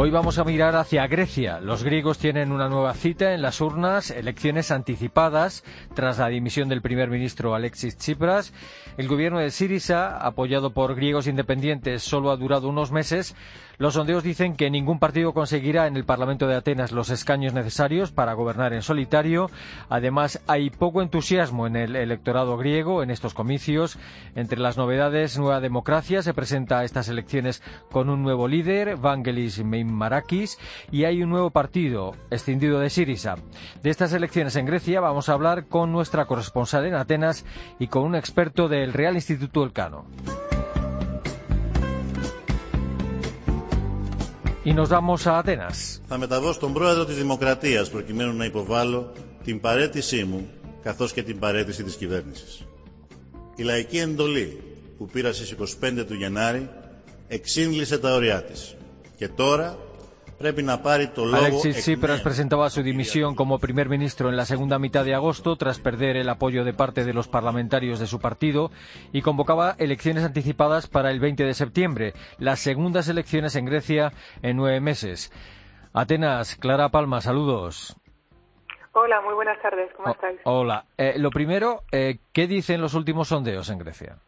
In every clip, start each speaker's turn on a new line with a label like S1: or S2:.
S1: Hoy vamos a mirar hacia Grecia. Los griegos tienen una nueva cita en las urnas, elecciones anticipadas tras la dimisión del primer ministro Alexis Tsipras. El gobierno de Sirisa, apoyado por griegos independientes, solo ha durado unos meses. Los sondeos dicen que ningún partido conseguirá en el Parlamento de Atenas los escaños necesarios para gobernar en solitario. Además, hay poco entusiasmo en el electorado griego en estos comicios. Entre las novedades, Nueva Democracia se presenta a estas elecciones con un nuevo líder, Vangelis Meimarakis, y hay un nuevo partido, escindido de Sirisa. De estas elecciones en Grecia vamos a hablar con nuestra corresponsal en Atenas y con un experto del Real Instituto Elcano. Y nos vamos a Atenas.
S2: Θα μεταβώ στον πρόεδρο της Δημοκρατίας προκειμένου να υποβάλω την παρέτησή μου καθώς και την παρέτηση της κυβέρνησης. Η λαϊκή εντολή που πήρα στις 25 του Γενάρη εξήγησε τα ωριά της. Και τώρα
S1: Alexis Tsipras presentaba su dimisión como primer ministro en la segunda mitad de agosto tras perder el apoyo de parte de los parlamentarios de su partido y convocaba elecciones anticipadas para el 20 de septiembre, las segundas elecciones en Grecia en nueve meses. Atenas, Clara Palma, saludos.
S3: Hola, muy buenas tardes, ¿cómo estáis?
S1: Hola. Eh, lo primero, eh, ¿qué dicen los últimos sondeos en Grecia?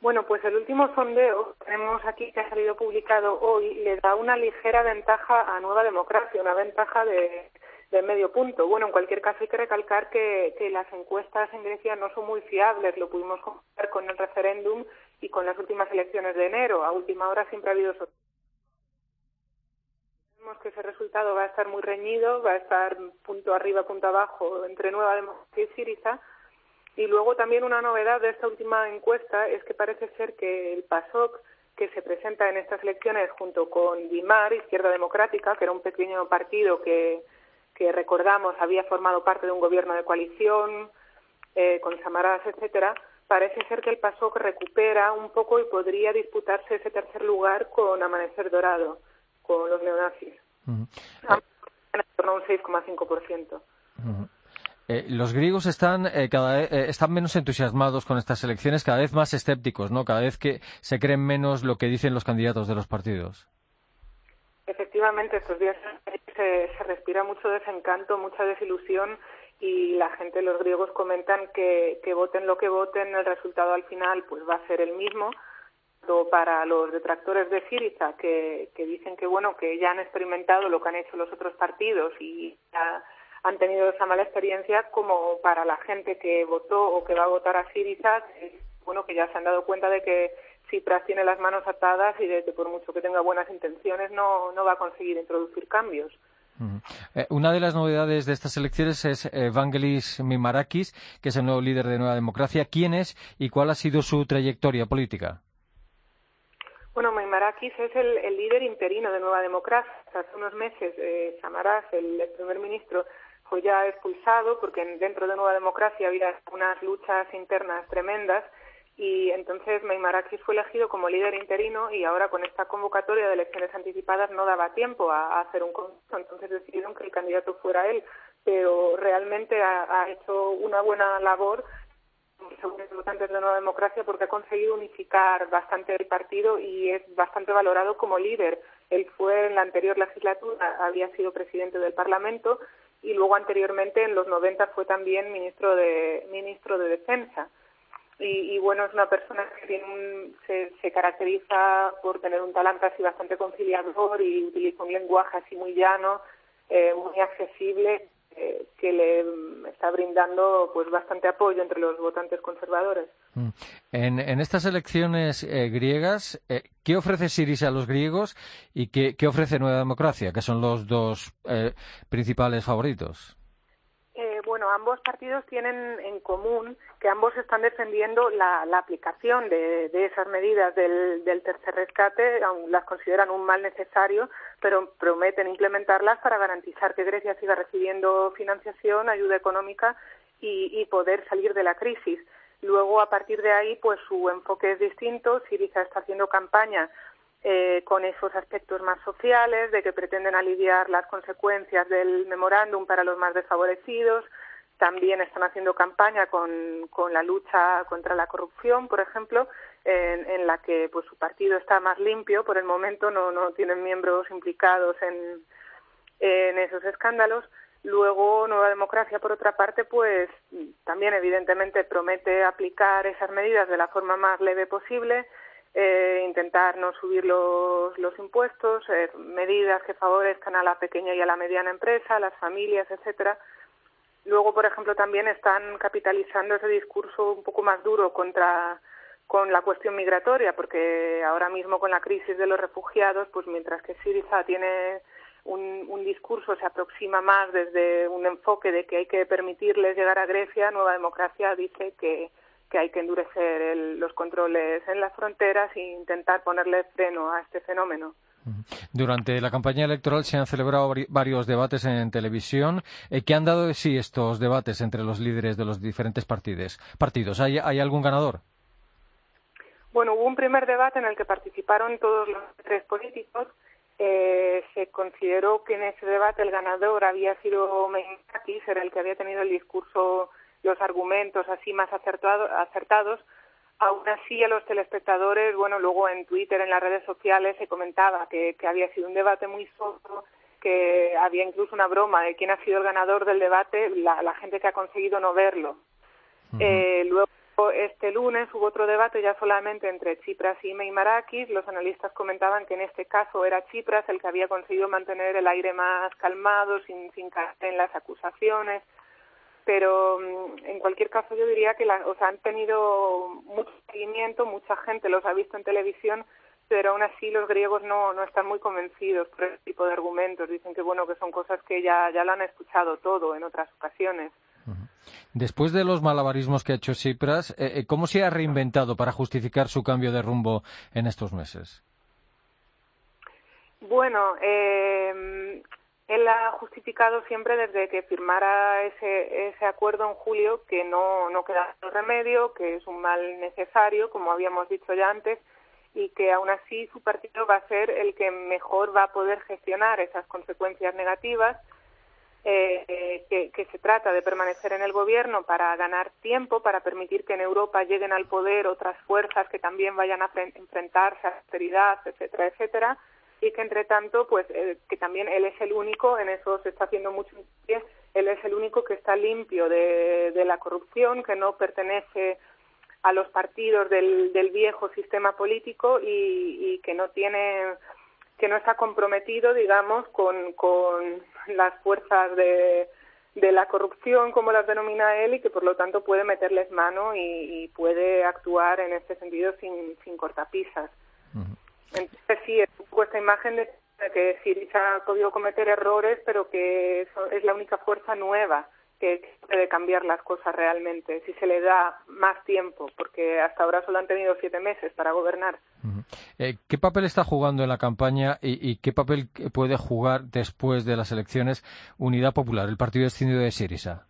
S3: Bueno, pues el último sondeo tenemos aquí que ha salido publicado hoy le da una ligera ventaja a Nueva Democracia, una ventaja de, medio punto. Bueno, en cualquier caso hay que recalcar que, las encuestas en Grecia no son muy fiables, lo pudimos comparar con el referéndum y con las últimas elecciones de enero. A última hora siempre ha habido Vemos que ese resultado va a estar muy reñido, va a estar punto arriba, punto abajo entre Nueva Democracia y Siriza y luego también una novedad de esta última encuesta es que parece ser que el PASOK, que se presenta en estas elecciones junto con DIMAR, Izquierda Democrática, que era un pequeño partido que, que recordamos había formado parte de un gobierno de coalición eh, con Samaras, etcétera, parece ser que el PASOK recupera un poco y podría disputarse ese tercer lugar con Amanecer Dorado, con los neonazis. En torno a un 6,5%.
S1: Eh, los griegos están, eh, cada eh, están menos entusiasmados con estas elecciones, cada vez más escépticos, ¿no? Cada vez que se creen menos lo que dicen los candidatos de los partidos.
S3: Efectivamente, estos días se, respira mucho desencanto, mucha desilusión y la gente, los griegos comentan que, que voten lo que voten, el resultado al final pues va a ser el mismo para los detractores de Siriza que, que dicen que bueno que ya han experimentado lo que han hecho los otros partidos y ya han tenido esa mala experiencia como para la gente que votó o que va a votar a Siriza, bueno, que ya se han dado cuenta de que Tsipras tiene las manos atadas y de que por mucho que tenga buenas intenciones no, no va a conseguir introducir cambios.
S1: Eh, una de las novedades de estas elecciones es Evangelis Vangelis Mimarakis, que es el nuevo líder de Nueva Democracia. ¿Quién es y cuál ha sido su trayectoria política?
S3: Bueno, Mimarakis es el, líder interino de Nueva Democracia. Hace unos meses, eh, Samaras, el primer ministro, fue ya expulsado porque dentro de Nueva Democracia había unas luchas internas tremendas y entonces Meimarakis fue elegido como líder interino y ahora con esta convocatoria de elecciones anticipadas no daba tiempo a, hacer un concurso, entonces decidieron que el candidato fuera él, pero realmente ha, hecho una buena labor según los votantes de Nueva Democracia porque ha conseguido unificar bastante el partido y es bastante valorado como líder. Él fue en la anterior legislatura, había sido presidente del Parlamento y luego anteriormente en los 90 fue también ministro de ministro de defensa. Y, bueno es una persona que tiene se, se, caracteriza por tener un talante así bastante conciliador y utiliza un lenguaje así muy llano eh, muy accesible que le está brindando pues bastante apoyo entre los votantes conservadores.
S1: Mm. En, en estas elecciones eh, griegas, eh, ¿qué ofrece Sirisa a los griegos y qué, qué, ofrece Nueva Democracia, que son los dos eh, principales favoritos?
S3: Ambos partidos tienen en común que ambos están defendiendo la, aplicación de, esas medidas del, tercer rescate, aún las consideran un mal necesario, pero prometen implementarlas para garantizar que Grecia siga recibiendo financiación, ayuda económica y, poder salir de la crisis. Luego, a partir de ahí, pues su enfoque es distinto. Siriza está haciendo campaña eh, con esos aspectos más sociales, de que pretenden aliviar las consecuencias del memorándum para los más desfavorecidos. También están haciendo campaña con, con la lucha contra la corrupción, por ejemplo, en, en, la que pues su partido está más limpio por el momento, no, no tienen miembros implicados en, en esos escándalos. Luego, Nueva Democracia, por otra parte, pues también evidentemente promete aplicar esas medidas de la forma más leve posible, eh, intentar no subir los, los impuestos, eh, medidas que favorezcan a la pequeña y a la mediana empresa, a las familias, etcétera. Luego, por ejemplo, también están capitalizando ese discurso un poco más duro contra con la cuestión migratoria, porque ahora mismo con la crisis de los refugiados, pues mientras que Siriza tiene un, discurso se aproxima más desde un enfoque de que hay que permitirles llegar a Grecia, Nueva Democracia dice que, que hay que endurecer los controles en las fronteras e intentar ponerle freno a este fenómeno.
S1: Durante la campaña electoral se han celebrado varios debates en televisión. Eh, ¿Qué han dado de sí estos debates entre los líderes de los diferentes partidos? ¿Hay, ¿Hay algún ganador?
S3: Bueno, hubo un primer debate en el que participaron todos los tres políticos eh, se consideró que en ese debate el ganador había sido Meimakis, era el que había tenido el discurso, los argumentos así más acertados. Aún así, a los telespectadores, bueno, luego en Twitter, en las redes sociales, se comentaba que, había sido un debate muy solo, que había incluso una broma de quién ha sido el ganador del debate, la, gente que ha conseguido no verlo. eh, luego este lunes hubo otro debate ya solamente entre Chipras y Meimarakis. Los analistas comentaban que en este caso era Chipras el que había conseguido mantener el aire más calmado, sin, sin caer en las acusaciones. Pero mm, en cualquier caso yo diría que la, o sea, han tenido mucho seguimiento, mucha gente los ha visto en televisión, pero aún así los griegos no, no están muy convencidos por ese tipo de argumentos. Dicen que bueno que son cosas que ya, ya lo han escuchado todo en otras ocasiones.
S1: Después de los malabarismos que ha hecho Tsipras, eh, eh, ¿cómo se ha reinventado para justificar su cambio de rumbo en estos meses?
S3: Bueno, eh, él ha justificado siempre desde que firmara ese, ese acuerdo en julio que no, no queda remedio, que es un mal necesario, como habíamos dicho ya antes, y que aún así su partido va a ser el que mejor va a poder gestionar esas consecuencias negativas eh, que, se trata de permanecer en el gobierno para ganar tiempo, para permitir que en Europa lleguen al poder otras fuerzas que también vayan a enfrentarse a austeridad, etcétera, etcétera, y que entre tanto, pues eh, que también él es el único, en eso se está haciendo mucho él es el único que está limpio de, de la corrupción, que no pertenece a los partidos del, del viejo sistema político y, y que no tiene que no está comprometido, digamos, con, con las fuerzas de, de la corrupción, como las denomina él, y que por lo tanto puede meterles mano y, puede actuar en este sentido sin, sin cortapisas. Entonces sí, es un esta imagen de que Siriza ha podido cometer errores, pero que es la única fuerza nueva que puede cambiar las cosas realmente, si se le da más tiempo, porque hasta ahora solo han tenido siete meses para gobernar.
S1: Eh, ¿Qué papel está jugando en la campaña y, qué papel puede jugar después de las elecciones Unidad Popular, el partido descendido de Sirisa?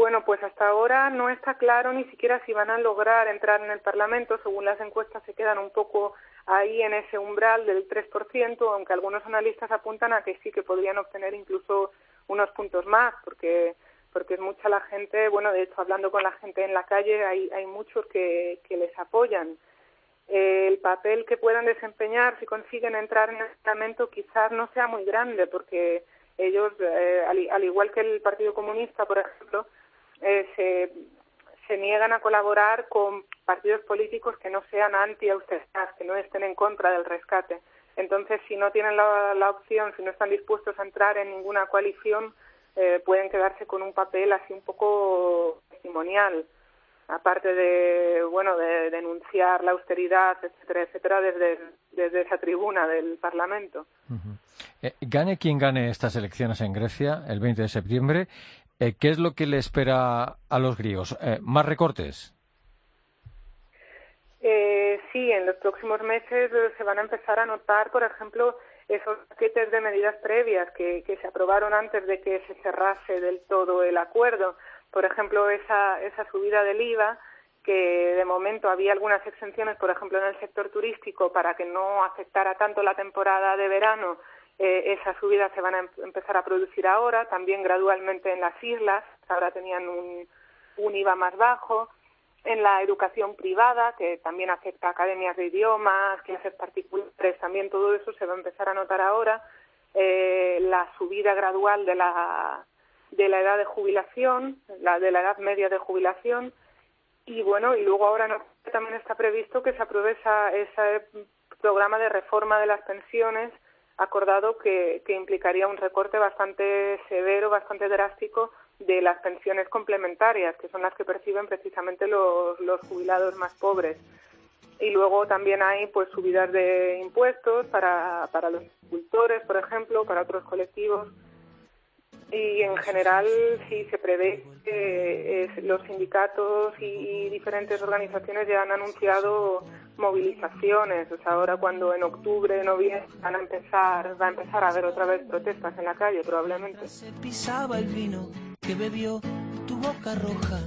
S3: Bueno, pues hasta ahora no está claro ni siquiera si van a lograr entrar en el Parlamento. Según las encuestas se quedan un poco ahí en ese umbral del 3%, aunque algunos analistas apuntan a que sí que podrían obtener incluso unos puntos más, porque porque es mucha la gente, bueno, de hecho, hablando con la gente en la calle, hay, hay muchos que, que les apoyan. El papel que puedan desempeñar si consiguen entrar en el Parlamento quizás no sea muy grande, porque ellos, eh, al, igual que el Partido Comunista, por ejemplo, eh, se, niegan a colaborar con partidos políticos que no sean anti-austeridad, que no estén en contra del rescate. Entonces, si no tienen la, opción, si no están dispuestos a entrar en ninguna coalición, eh, pueden quedarse con un papel así un poco testimonial, aparte de, bueno, de denunciar la austeridad, etcétera, etcétera, desde, desde esa tribuna del Parlamento.
S1: Eh, gane quien gane estas elecciones en Grecia el 20 de septiembre, eh, ¿qué es lo que le espera a los griegos? ¿Más recortes?
S3: Eh, sí, en los próximos meses eh, se van a empezar a notar, por ejemplo, esos paquetes de medidas previas que, que se aprobaron antes de que se cerrase del todo el acuerdo. Por ejemplo, esa, esa subida del IVA que de momento había algunas exenciones, por ejemplo, en el sector turístico, para que no afectara tanto la temporada de verano. Eh, esas subidas se van a em-, empezar a producir ahora, también gradualmente en las islas, ahora tenían un, IVA más bajo en la educación privada, que también afecta a academias de idiomas, clases particulares, también todo eso se va a empezar a notar ahora. Eh, la subida gradual de la, de la edad de jubilación, la de la edad media de jubilación, y bueno, y luego ahora también está previsto que se apruebe ese programa de reforma de las pensiones acordado que, que implicaría un recorte bastante severo, bastante drástico de las pensiones complementarias, que son las que perciben precisamente los, jubilados más pobres. Y luego también hay pues subidas de impuestos para, para los agricultores, por ejemplo, para otros colectivos. Y en general sí se prevé que los sindicatos y diferentes organizaciones ya han anunciado movilizaciones. O sea, ahora cuando en octubre, noviembre van a empezar, va a empezar a haber otra vez protestas en la calle probablemente.
S4: Se pisaba el vino que bebió tu boca roja,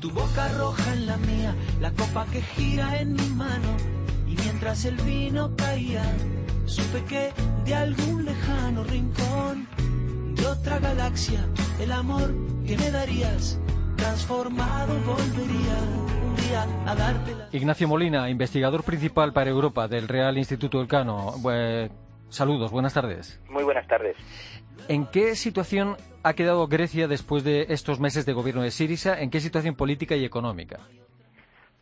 S4: tu boca roja en la mía, la copa que gira en mi mano y mientras el vino caía, supe que de algún lejano rincón de otra galaxia, el amor que me darías transformado volvería la...
S1: Ignacio Molina, investigador principal para Europa del Real Instituto Elcano. saludos, buenas tardes.
S5: Muy buenas tardes.
S1: ¿En qué situación ha quedado Grecia después de estos meses de gobierno de Sirisa? ¿En qué situación política y económica?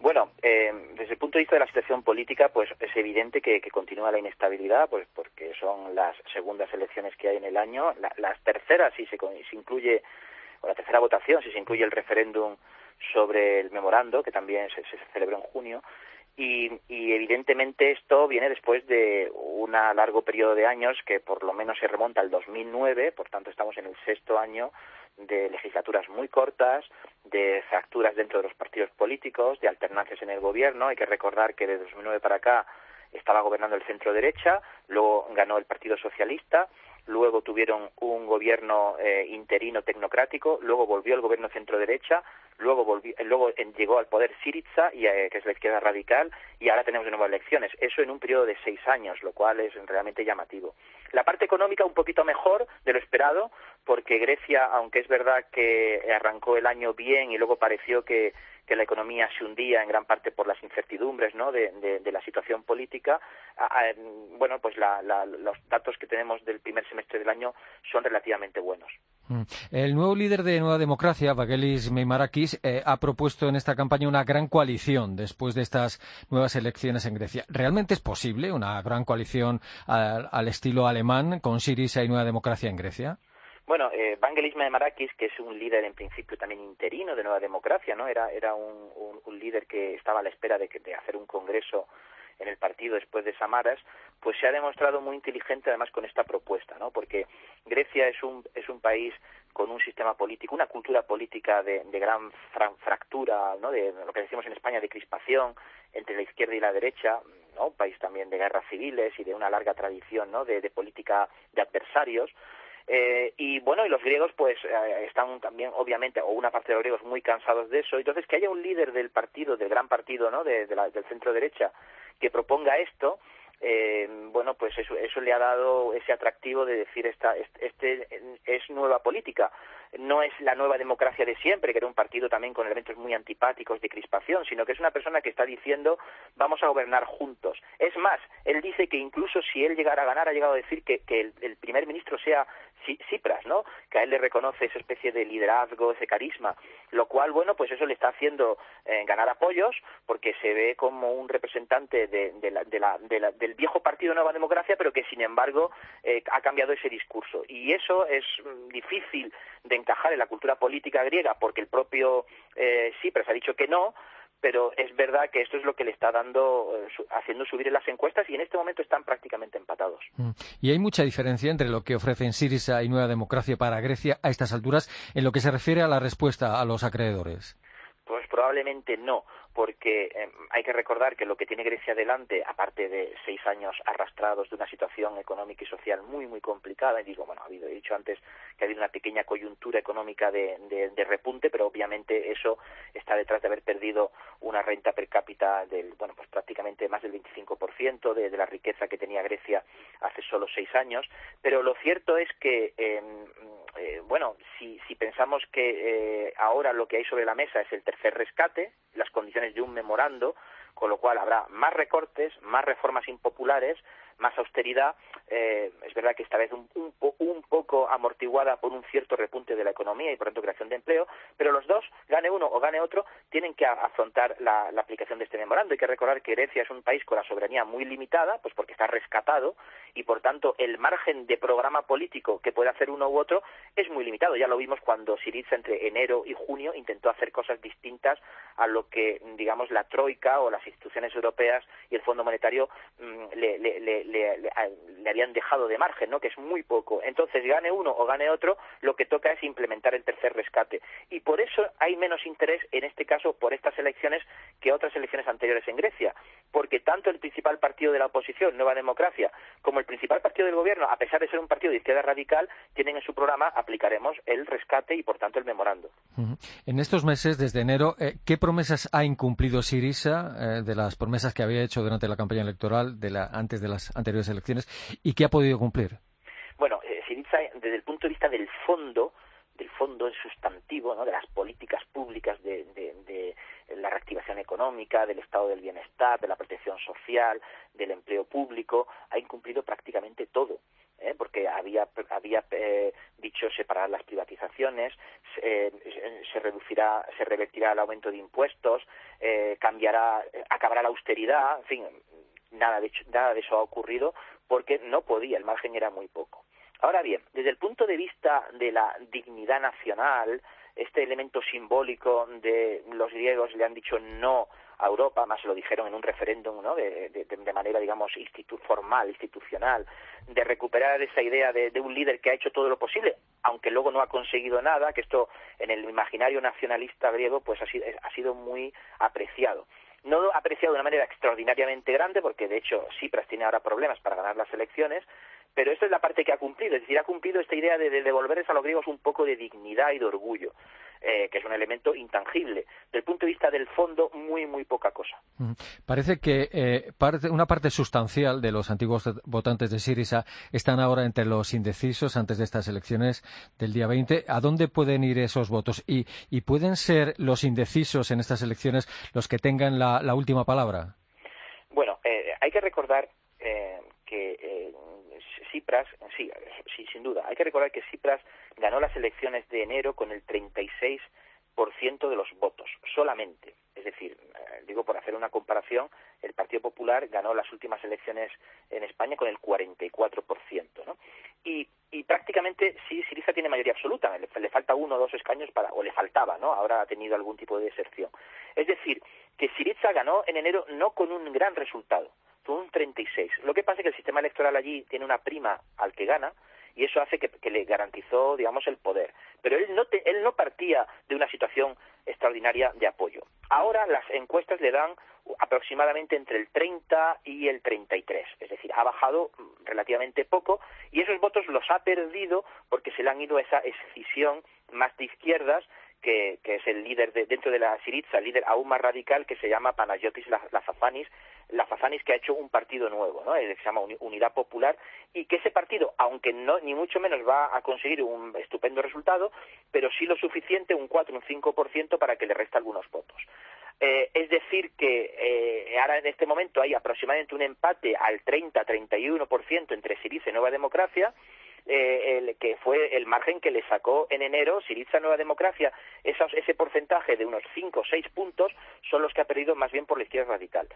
S5: Bueno, eh, desde el punto de vista de la situación política, pues es evidente que, continúa la inestabilidad, pues porque son las segundas elecciones que hay en el año, las terceras si se, se incluye o la tercera votación si se incluye el referéndum sobre el memorando, que también se, celebró en junio, y, evidentemente esto viene después de un largo periodo de años que por lo menos se remonta al 2009, por tanto estamos en el sexto año de legislaturas muy cortas, de fracturas dentro de los partidos políticos, de alternancias en el gobierno. Hay que recordar que de 2009 para acá estaba gobernando el centro derecha, luego ganó el Partido Socialista luego tuvieron un gobierno eh, interino tecnocrático, luego volvió el gobierno centro-derecha, luego, volvió, luego llegó al poder Syriza, y, eh, que es la izquierda radical, y ahora tenemos de nuevo elecciones. Eso en un periodo de seis años, lo cual es realmente llamativo. La parte económica un poquito mejor de lo esperado, porque Grecia, aunque es verdad que arrancó el año bien y luego pareció que que la economía se hundía en gran parte por las incertidumbres de, la situación política, bueno, pues los datos que tenemos del primer semestre del año son relativamente buenos.
S1: Mm. El nuevo líder de Nueva Democracia, Vagelis Meimarakis, eh, ha propuesto en esta campaña una gran coalición después de estas nuevas elecciones en Grecia. ¿Realmente es posible una gran coalición al, estilo alemán con Syriza y Nueva Democracia en Grecia?
S5: Bueno, eh, Vangelis Marakis, que es un líder en principio también interino de Nueva Democracia, ¿no? Era, era un, un, líder que estaba a la espera de, que, de hacer un congreso en el partido después de Samaras, pues se ha demostrado muy inteligente además con esta propuesta, ¿no? Porque Grecia es un, es un país con un sistema político, una cultura política de, de gran fractura, ¿no? De lo que decimos en España de crispación entre la izquierda y la derecha, ¿no? Un país también de guerras civiles y de una larga tradición, ¿no? de política de adversarios. Eh, y bueno, y los griegos pues eh, están también, obviamente, o una parte de los griegos muy cansados de eso. Entonces, que haya un líder del partido, del gran partido, ¿no? De, la, del centro derecha, que proponga esto, eh, bueno, pues eso, eso le ha dado ese atractivo de decir esta, este es nueva política. No es la nueva democracia de siempre, que era un partido también con elementos muy antipáticos de crispación, sino que es una persona que está diciendo vamos a gobernar juntos. Es más, él dice que incluso si él llegara a ganar, ha llegado a decir que, que el primer ministro sea Cipras, ¿no? Que a él le reconoce esa especie de liderazgo, ese carisma, lo cual, bueno, pues eso le está haciendo eh, ganar apoyos porque se ve como un representante de, del viejo partido Nueva Democracia, pero que sin embargo eh, ha cambiado ese discurso. Y eso es mm, difícil de encajar en la cultura política griega porque el propio eh, Cipras ha dicho que no, pero es verdad que esto es lo que le está dando, eh, haciendo subir en las encuestas y en este momento están prácticamente empatados.
S1: Mm. Y hay mucha diferencia entre lo que ofrecen Sirisa y Nueva Democracia para Grecia a estas alturas en lo que se refiere a la respuesta a los acreedores.
S5: Pues probablemente no, porque eh, hay que recordar que lo que tiene Grecia delante, aparte de seis años arrastrados de una situación económica y social muy, muy complicada, y digo, bueno, ha habido, he dicho antes que ha habido una pequeña coyuntura económica de, de, repunte, pero obviamente eso está detrás de haber perdido una renta per cápita del, bueno, pues prácticamente más del 25% de, de la riqueza que tenía Grecia hace solo seis años, pero lo cierto es que, em, eh, bueno, si, si pensamos que eh, ahora lo que hay sobre la mesa es el tercer rescate, las condiciones de un memorando, con lo cual habrá más recortes, más reformas impopulares, más austeridad, eh, es verdad que esta vez un, un, un, poco amortiguada por un cierto repunte de la economía y por tanto creación de empleo, pero los dos, gane uno o gane otro, tienen que afrontar la, aplicación de este memorando. Hay que recordar que Grecia es un país con la soberanía muy limitada, pues porque está rescatado y por tanto el margen de programa político que puede hacer uno u otro es muy limitado. Ya lo vimos cuando Siriza entre enero y junio intentó hacer cosas distintas a lo que, digamos, la Troika o las instituciones europeas y el Fondo Monetario mm, le, le, habían dejado de margen, ¿no? que es muy poco. Entonces, gane uno o gane otro, lo que toca es implementar el tercer rescate. Y por eso hay menos interés, en este caso, por estas elecciones que otras elecciones anteriores en Grecia. Porque tanto el principal partido de la oposición, Nueva Democracia, como el principal partido del gobierno, a pesar de ser un partido de izquierda radical, tienen en su programa aplicaremos el rescate y, por tanto, el memorando.
S1: En estos meses, desde enero, eh, ¿qué promesas ha incumplido Sirisa eh, de las promesas que había hecho durante la campaña electoral de la, antes de las anteriores elecciones y qué ha podido cumplir?
S5: Bueno, eh, desde el punto de vista del fondo, del fondo sustantivo, ¿no? de las políticas públicas de, de, de, la reactivación económica, del estado del bienestar, de la protección social, del empleo público, ha incumplido prácticamente todo. ¿eh? porque había, había eh, dicho separar las privatizaciones, eh, se reducirá, se revertirá el aumento de impuestos, eh, cambiará, acabará la austeridad, en fin, nada de, nada de eso ha ocurrido porque no podía, el margen era muy poco. Ahora bien, desde el punto de vista de la dignidad nacional, este elemento simbólico de los griegos le han dicho no a Europa, más lo dijeron en un referéndum ¿no? de, manera, digamos, formal, institucional, de recuperar esa idea de, de, un líder que ha hecho todo lo posible, aunque luego no ha conseguido nada, que esto en el imaginario nacionalista griego pues ha sido, ha sido muy apreciado no apreciado de una manera extraordinariamente grande, porque de hecho Cipras tiene ahora problemas para ganar las elecciones, pero esta es la parte que ha cumplido, es decir, ha cumplido esta idea de, devolverles a los griegos un poco de dignidad y de orgullo, eh, que es un elemento intangible. Desde el punto de vista del fondo, muy, muy poca cosa.
S1: Parece que eh, una parte sustancial de los antiguos votantes de Sirisa están ahora entre los indecisos antes de estas elecciones del día 20. ¿A dónde pueden ir esos votos? ¿Y, pueden ser los indecisos en estas elecciones los que tengan la, última palabra?
S5: Bueno, eh, hay que recordar que Cipras, sí, sí, sin duda. Hay que recordar que Cipras ganó las elecciones de enero con el 36% de los votos, solamente. Es decir, eh, digo por hacer una comparación, el Partido Popular ganó las últimas elecciones en España con el 44%, ¿no? Y, prácticamente sí, Siriza tiene mayoría absoluta, le, le, falta uno o dos escaños para, o le faltaba, ¿no? Ahora ha tenido algún tipo de deserción. Es decir, que Siriza ganó en enero no con un gran resultado, fue un 36. Lo que pasa es que el sistema electoral allí tiene una prima al que gana y eso hace que, le garantizó, digamos, el poder. Pero él no, él no partía de una situación extraordinaria de apoyo. Ahora las encuestas le dan aproximadamente entre el 30 y el 33, es decir, ha bajado relativamente poco y esos votos los ha perdido porque se le han ido a esa escisión más de izquierdas que, es el líder de, dentro de la Siriza, el líder aún más radical que se llama Panayotis Lazafanis, Lazafanis que ha hecho un partido nuevo, ¿no? que se llama Unidad Popular y que ese partido, aunque no ni mucho menos va a conseguir un estupendo resultado, pero sí lo suficiente, un 4, un 5% para que le resta algunos votos. Eh, es decir, que eh, ahora en este momento hay aproximadamente un empate al 30-31% entre Siriza y Nueva Democracia, eh, el, que fue el margen que le sacó en enero Siriza Nueva Democracia, ese porcentaje de unos 5 o 6 puntos son los que ha perdido más bien por la izquierda radical.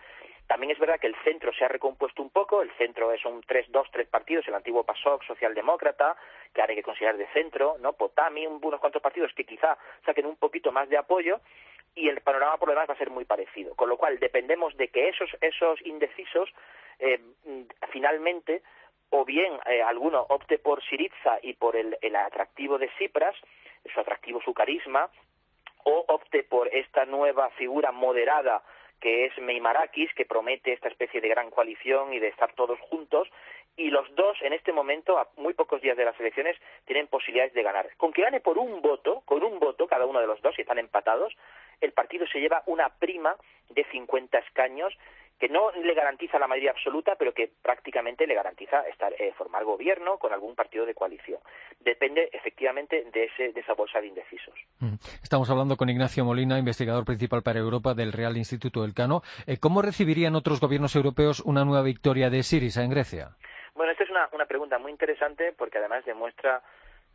S5: También es verdad que el centro se ha recompuesto un poco, el centro son tres, dos, tres partidos, el antiguo PASOK, Socialdemócrata, que ahora hay que considerar de centro, ¿no? Potami, unos cuantos partidos que quizá saquen un poquito más de apoyo, y el panorama por lo demás va a ser muy parecido. Con lo cual dependemos de que esos, esos indecisos eh, finalmente o bien eh, alguno opte por Siriza y por el, el atractivo de Cipras, su atractivo, su carisma, o opte por esta nueva figura moderada que es Meimarakis, que promete esta especie de gran coalición y de estar todos juntos, y los dos en este momento, a muy pocos días de las elecciones, tienen posibilidades de ganar. Con que gane por un voto, con un voto cada uno de los dos, y están empatados, el partido se lleva una prima de 50 escaños que no le garantiza la mayoría absoluta, pero que prácticamente le garantiza estar, eh, formar gobierno con algún partido de coalición. Depende efectivamente de, ese, de esa bolsa de indecisos.
S1: Mm. Estamos hablando con Ignacio Molina, investigador principal para Europa del Real Instituto del Cano. Eh, ¿Cómo recibirían otros gobiernos europeos una nueva victoria de Siriza en Grecia?
S5: Bueno, esta es una, una pregunta muy interesante porque además demuestra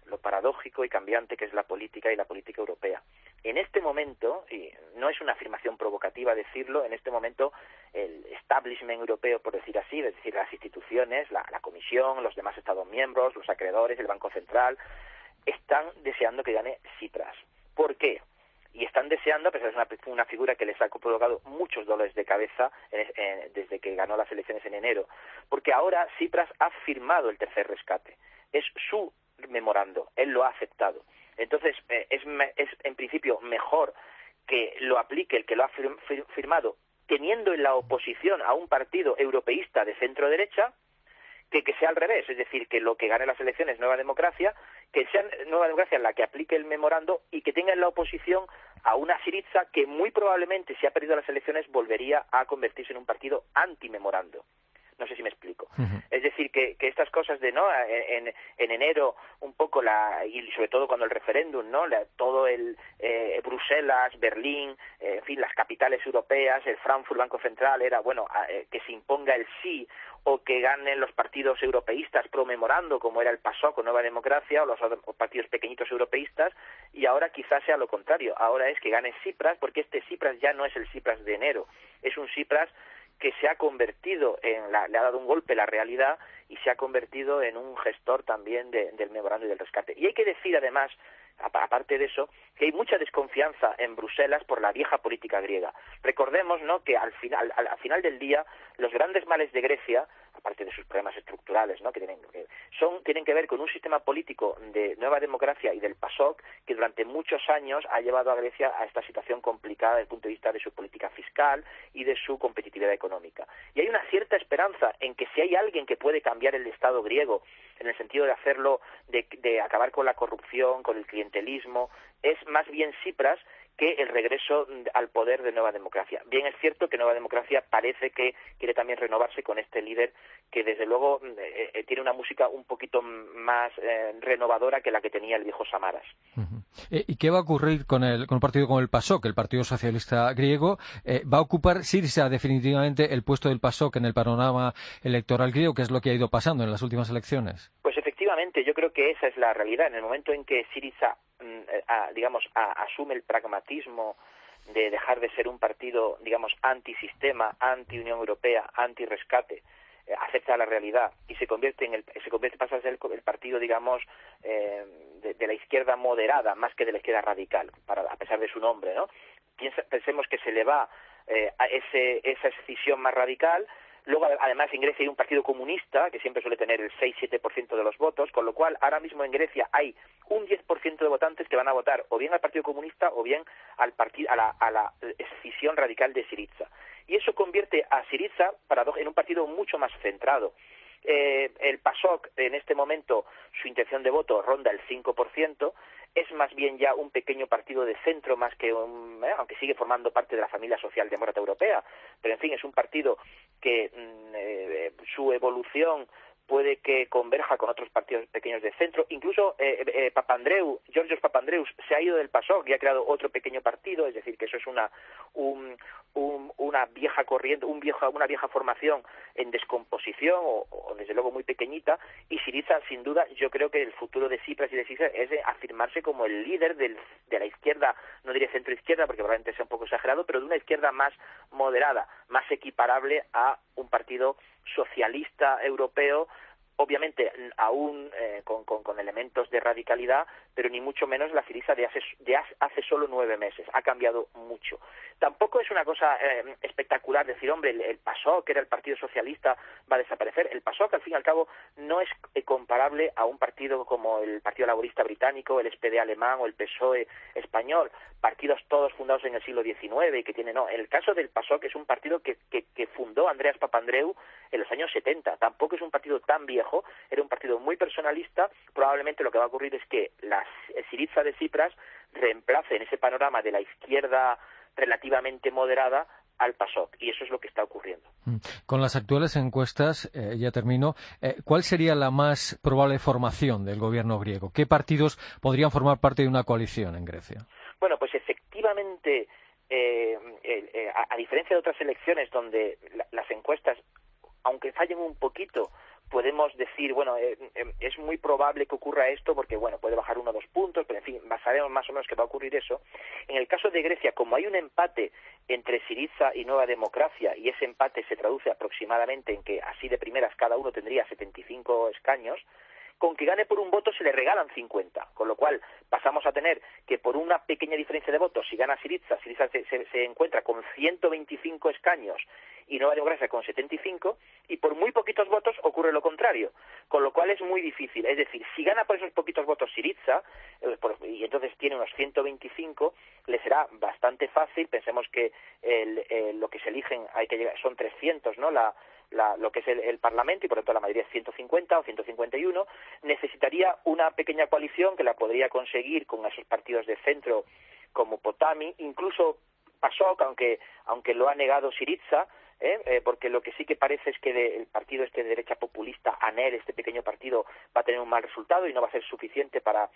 S5: lo paradójico y cambiante que es la política y la política europea. En este momento, y no es una afirmación provocativa decirlo, en este momento el establishment europeo, por decir así, es decir, las instituciones, la, Comisión, los demás Estados miembros, los acreedores, el Banco Central, están deseando que gane Cipras. ¿Por qué? y están deseando, a pesar de ser una, figura que les ha provocado muchos dolores de cabeza desde que ganó las elecciones en enero, porque ahora Cipras ha firmado el tercer rescate. Es su memorando, él lo ha aceptado. Entonces, eh, es, en principio mejor que lo aplique el que lo ha firmado teniendo en la oposición a un partido europeísta de centro derecha que, que sea al revés, es decir, que lo que gane las elecciones Nueva Democracia, que sea Nueva Democracia la que aplique el memorando y que tenga en la oposición a una Siriza que muy probablemente, si ha perdido las elecciones, volvería a convertirse en un partido anti-memorando. No sé si me explico. Es decir, que, que, estas cosas de, ¿no? En, en, enero, un poco la, y sobre todo cuando el referéndum, ¿no? todo el eh, Bruselas, Berlín, eh, en fin, las capitales europeas, el Frankfurt Banco Central, era, bueno, eh, que se imponga el sí o que ganen los partidos europeístas promemorando, como era el PASOK o Nueva Democracia, o los partidos pequeñitos europeístas, y ahora quizás sea lo contrario. Ahora es que gane Cipras, porque este Cipras ya no es el Cipras de enero, es un Cipras que se ha convertido en la, le ha dado un golpe la realidad y se ha convertido en un gestor también del memorando y del rescate. Y hay que decir además, aparte de eso, que hay mucha desconfianza en Bruselas por la vieja política griega. Recordemos, ¿no?, que al final, al final del día, los grandes males de Grecia aparte de sus problemas estructurales, ¿no? que tienen, que son, tienen que ver con un sistema político de nueva democracia y del PASOK que durante muchos años ha llevado a Grecia a esta situación complicada desde el punto de vista de su política fiscal y de su competitividad económica. Y hay una cierta esperanza en que si hay alguien que puede cambiar el Estado griego en el sentido de hacerlo, de, de acabar con la corrupción, con el clientelismo, es más bien Cipras que el regreso al poder de Nueva Democracia. Bien es cierto que Nueva Democracia parece que quiere también renovarse con este líder que desde luego eh, eh, tiene una música un poquito más eh, renovadora que la que tenía el viejo Samaras.
S1: ¿Y qué va a ocurrir con, el, con un partido como el PASOK, el Partido Socialista Griego? ¿Va a ocupar Sirsa definitivamente el puesto del PASOK en el panorama electoral griego, que es lo que ha ido pasando en las últimas elecciones?
S5: Pues efectivamente, yo creo que esa es la realidad. En el momento en que Siriza Mm, digamos, asume el pragmatismo de dejar de ser un partido, digamos, antisistema, anti-Unión Europea, anti-rescate, eh, acepta la realidad y se convierte en el, se convierte, pasa a ser el, partido, digamos, eh, de, la izquierda moderada más que de la izquierda radical, para, a pesar de su nombre, ¿no? pensemos que se le va eh, a ese, esa escisión más radical, Luego, además, en Grecia hay un partido comunista que siempre suele tener el 6-7% de los votos, con lo cual ahora mismo en Grecia hay un 10% de votantes que van a votar o bien al Partido Comunista o bien al a, la, a la escisión radical de Siriza. Y eso convierte a Siriza en un partido mucho más centrado. Eh, el PASOK, en este momento, su intención de voto ronda el 5%, es más bien ya un pequeño partido de centro más que un, eh, aunque sigue formando parte de la familia socialdemócrata europea, pero en fin es un partido que mm, eh, su evolución puede que converja con otros partidos pequeños de centro. Incluso eh, eh, Papandreou, Georgios Papandreou, se ha ido del PASOK y ha creado otro pequeño partido, es decir, que eso es una, un, una vieja corriente, un una vieja formación en descomposición o, desde luego muy pequeñita. Y Siriza, sin duda, yo creo que el futuro de Cipras y de Siriza es de afirmarse como el líder del, de la izquierda, no diré centro-izquierda porque probablemente sea un poco exagerado, pero de una izquierda más moderada, más equiparable a un partido socialista europeo obviamente aún eh, con, con, elementos de radicalidad, pero ni mucho menos la Siriza de hace, de hace solo nueve meses. Ha cambiado mucho. Tampoco es una cosa eh, espectacular decir, hombre, el, el, PASOK, que era el Partido Socialista, va a desaparecer. El PASOK, al fin y al cabo, no es eh, comparable a un partido como el Partido Laborista Británico, el SPD alemán o el PSOE español, partidos todos fundados en el siglo XIX y que tiene, no. En el caso del PASOK es un partido que, que, que fundó Andreas Papandreou en los años 70. Tampoco es un partido tan viejo, era un partido muy personalista. Probablemente lo que va a ocurrir es que la Siriza de Cipras reemplace en ese panorama de la izquierda relativamente moderada al PASOK y eso es lo que está ocurriendo. Mm.
S1: Con las actuales encuestas, eh, ya termino, eh, ¿cuál sería la más probable formación del gobierno griego? ¿Qué partidos podrían formar parte de una coalición en Grecia?
S5: Bueno, pues efectivamente, eh, a, diferencia de otras elecciones donde las encuestas, aunque fallen un poquito, podemos decir, bueno, eh, eh, es muy probable que ocurra esto porque, bueno, puede bajar uno o dos puntos, pero en fin, sabemos más o menos que va a ocurrir eso. En el caso de Grecia, como hay un empate entre Siriza y Nueva Democracia y ese empate se traduce aproximadamente en que así de primeras cada uno tendría 75 escaños, con que gane por un voto se le regalan 50, con lo cual pasamos a tener que por una pequeña diferencia de votos, si gana Siriza, Siriza se, encuentra con 125 escaños y Nueva Democracia con 75, y por muy poquitos votos ocurre lo contrario, con lo cual es muy difícil. Es decir, si gana por esos poquitos votos Siriza, eh, y entonces tiene unos 125, le será bastante fácil, pensemos que el, lo que se eligen hay que llegar, son 300, ¿no? La, lo que es el, Parlamento y por lo tanto la mayoría es 150 o 151, necesitaría una pequeña coalición que la podría conseguir con esos partidos de centro como Potami, incluso PASOK, aunque, aunque lo ha negado Siriza, ¿eh? ¿eh? porque lo que sí que parece es que el partido este de derecha populista, ANEL, este pequeño partido, va a tener un mal resultado y no va a ser suficiente para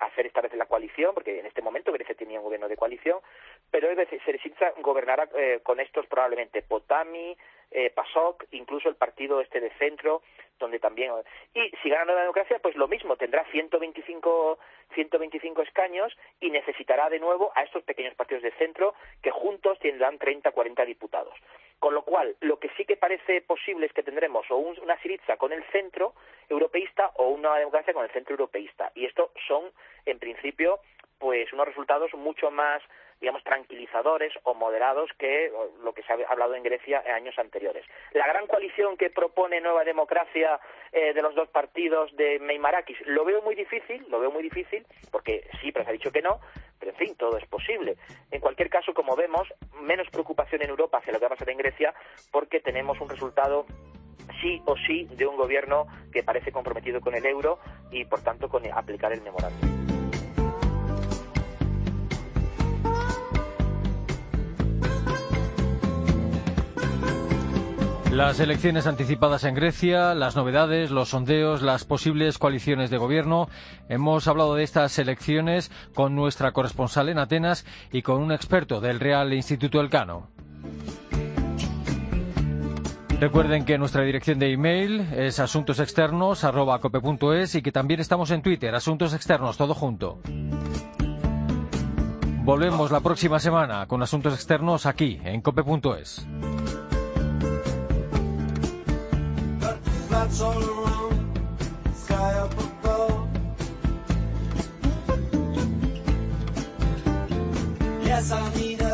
S5: hacer esta vez la coalición, porque en este momento Grecia tenía un gobierno de coalición, pero Siriza gobernará eh, con estos probablemente Potami, eh, PASOK, incluso el partido este de centro, donde también... Y si gana la democracia, pues lo mismo, tendrá 125, 125 escaños y necesitará de nuevo a estos pequeños partidos de centro que juntos tendrán 30, 40 diputados. Con lo cual, lo que sí que parece posible es que tendremos o una Siriza con el centro europeísta o una democracia con el centro europeísta. Y esto son, en principio, pues unos resultados mucho más digamos, tranquilizadores o moderados que lo que se ha hablado en Grecia en años anteriores. La gran coalición que propone Nueva Democracia eh, de los dos partidos de Meimarakis lo veo muy difícil, lo veo muy difícil, porque sí, pero se ha dicho que no, en fin, todo es posible. En cualquier caso, como vemos, menos preocupación en Europa hacia lo que va a pasar en Grecia, porque tenemos un resultado sí o sí de un gobierno que parece comprometido con el euro y, por tanto, con aplicar el memorándum.
S1: Las elecciones anticipadas en Grecia, las novedades, los sondeos, las posibles coaliciones de gobierno. Hemos hablado de estas elecciones con nuestra corresponsal en Atenas y con un experto del Real Instituto Elcano. Recuerden que nuestra dirección de email es asuntosexternos.cope.es y que también estamos en Twitter, Asuntos Externos, todo junto. Volvemos la próxima semana con Asuntos Externos aquí, en cope.es. clouds all around, sky up above. Yes, I need.